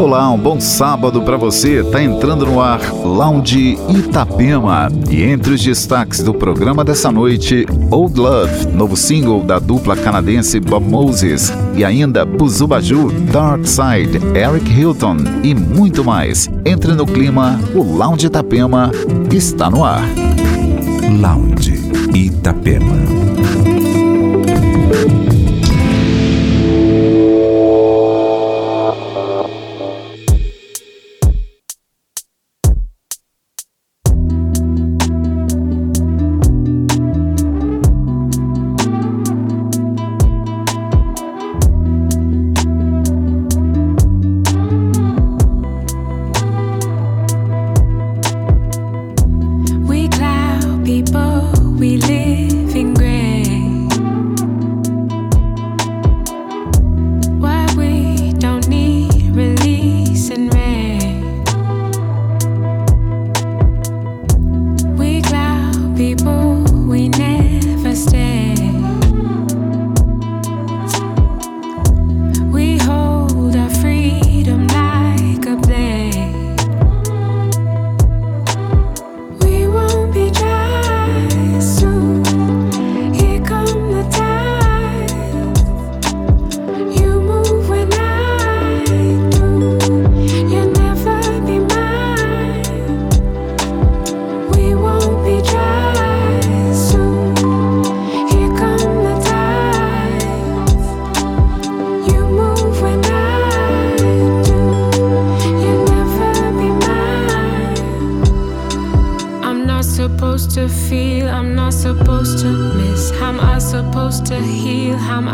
Olá, um bom sábado para você. Tá entrando no ar Lounge Itapema. E entre os destaques do programa dessa noite, Old Love, novo single da dupla canadense Bob Moses, e ainda Buzubaju, Dark Side, Eric Hilton e muito mais. Entre no clima, o Lounge Itapema está no ar. Lounge Itapema.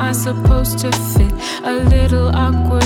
I supposed to fit? A little awkward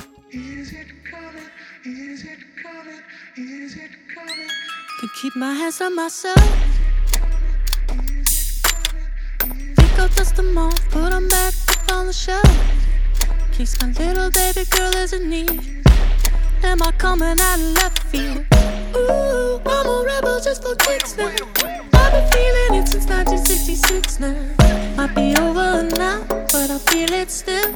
keep my hands on myself. I'll dust them off, put them back up on the shelf. Case my little baby girl is in need. Am I coming out of left field? Ooh, I'm a rebel just for kicks now. I've been feeling it since 1966 now. Might be over now, but I feel it still.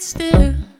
still.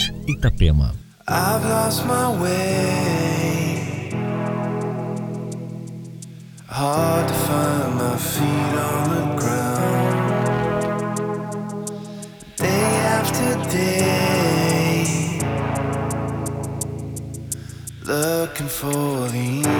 Lounge Itapema. I've lost my way. Hard to find my feet on the ground. Day after day. Looking for the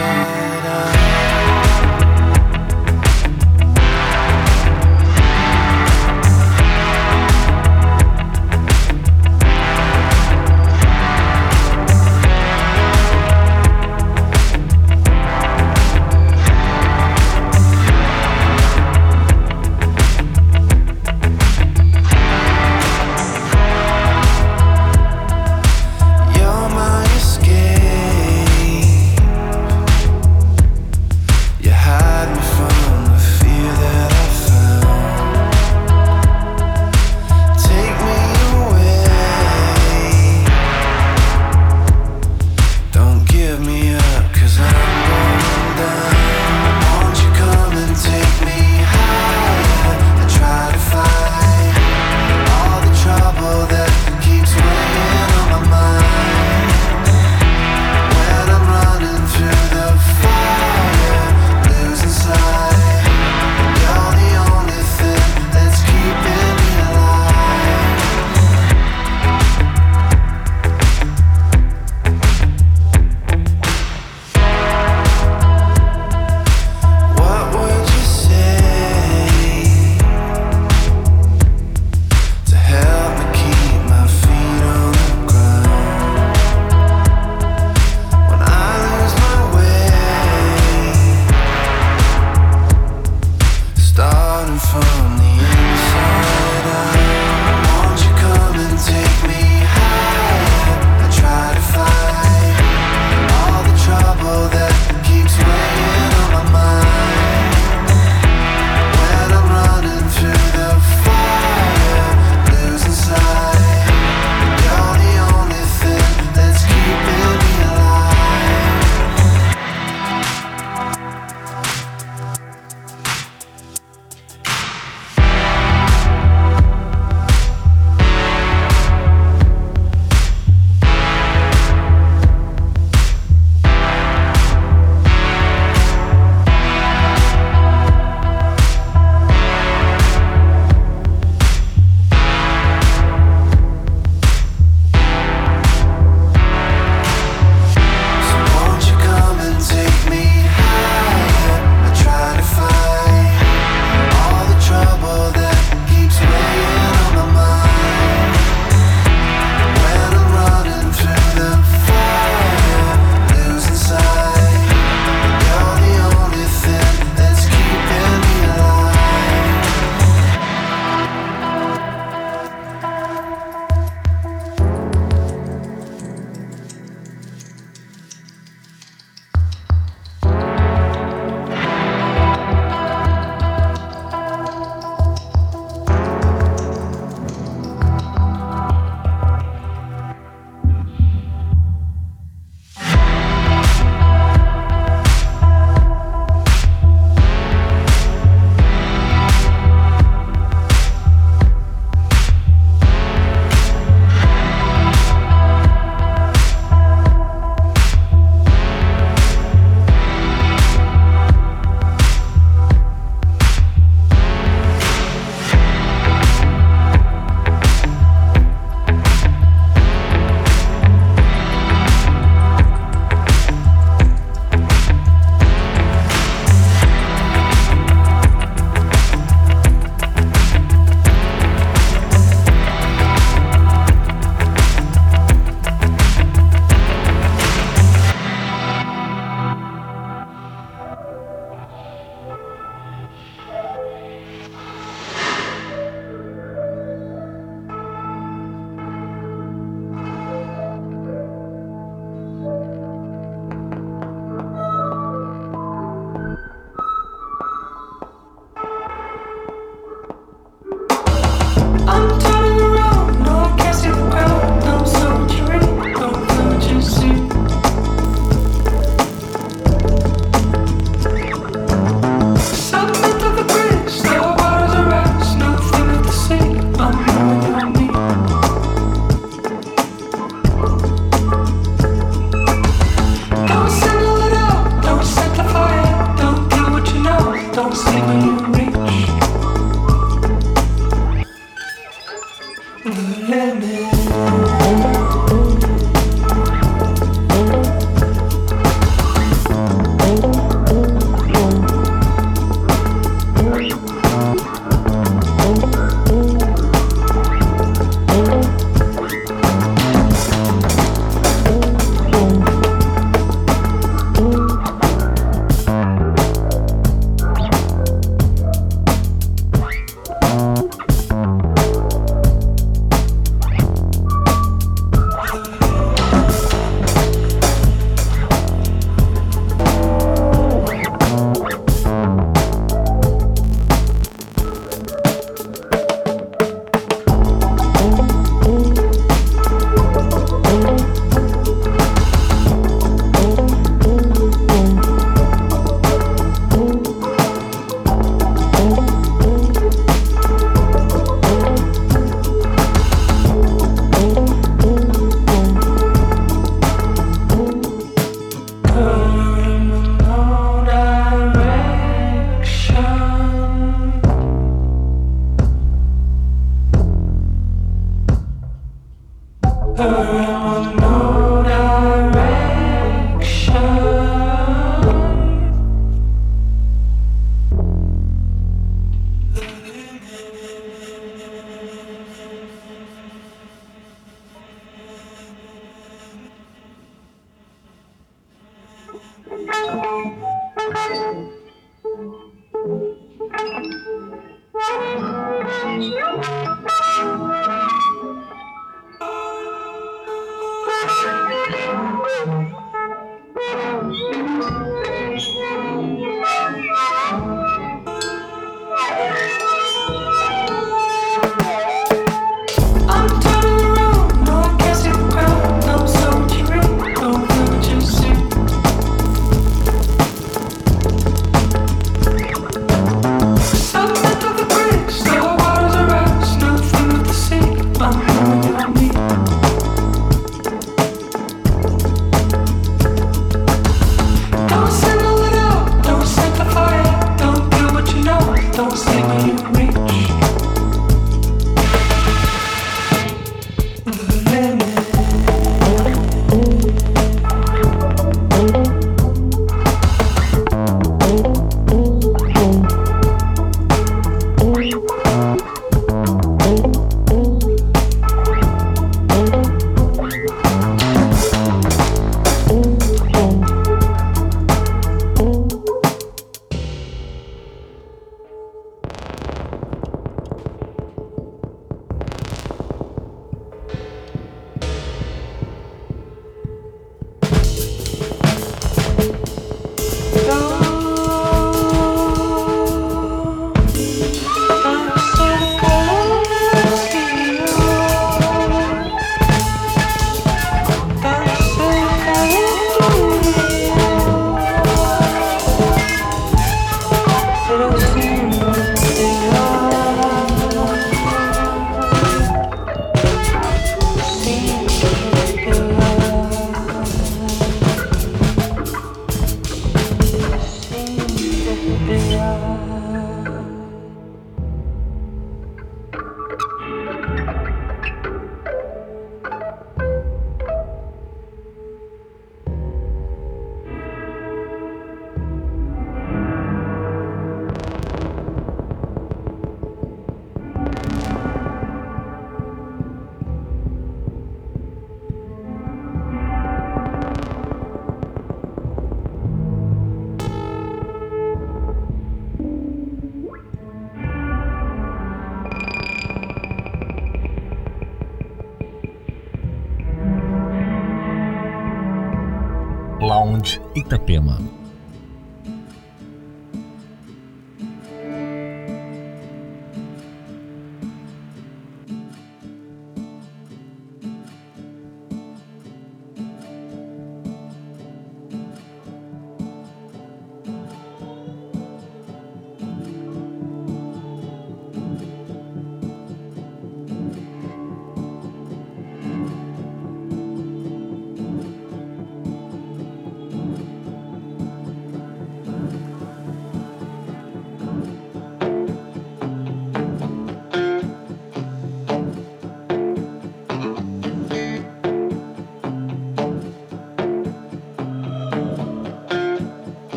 inside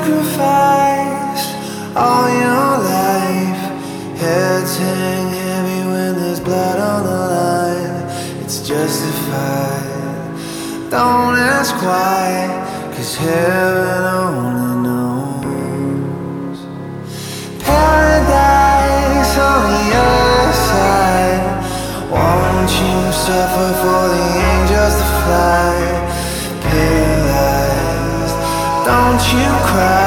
Sacrifice all your life. Heads hang heavy when there's blood on the line. It's justified. Don't ask why, cause heaven only knows. Paradise on the other side. Won't you suffer for the angels to fly? You cry,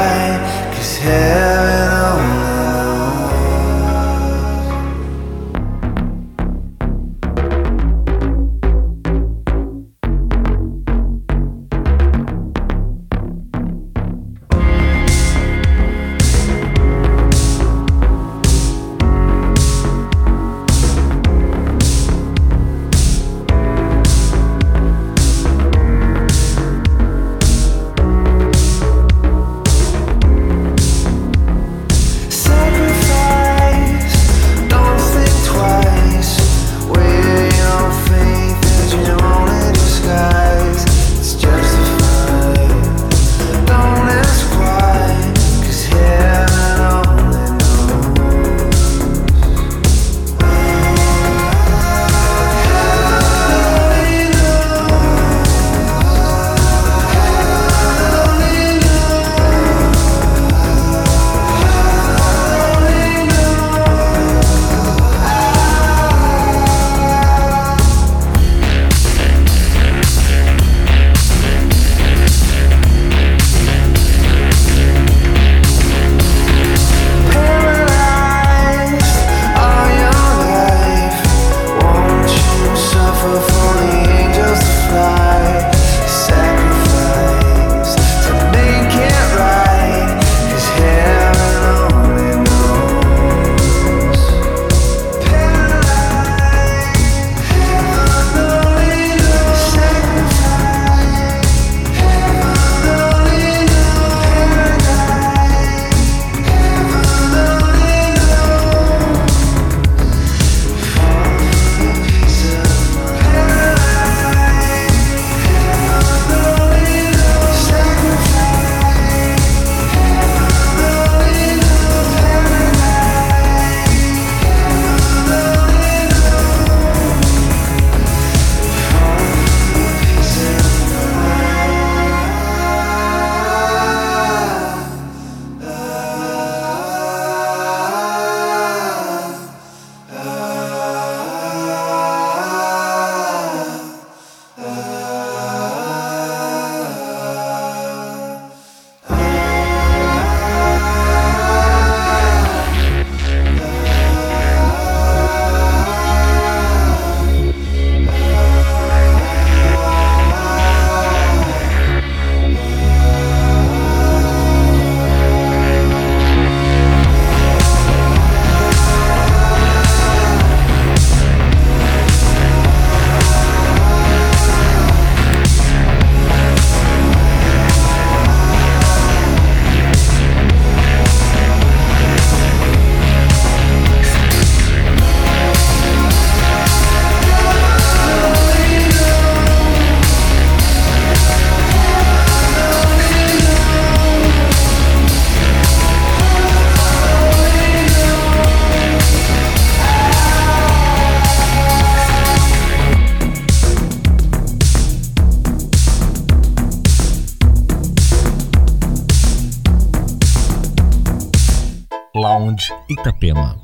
Itapema.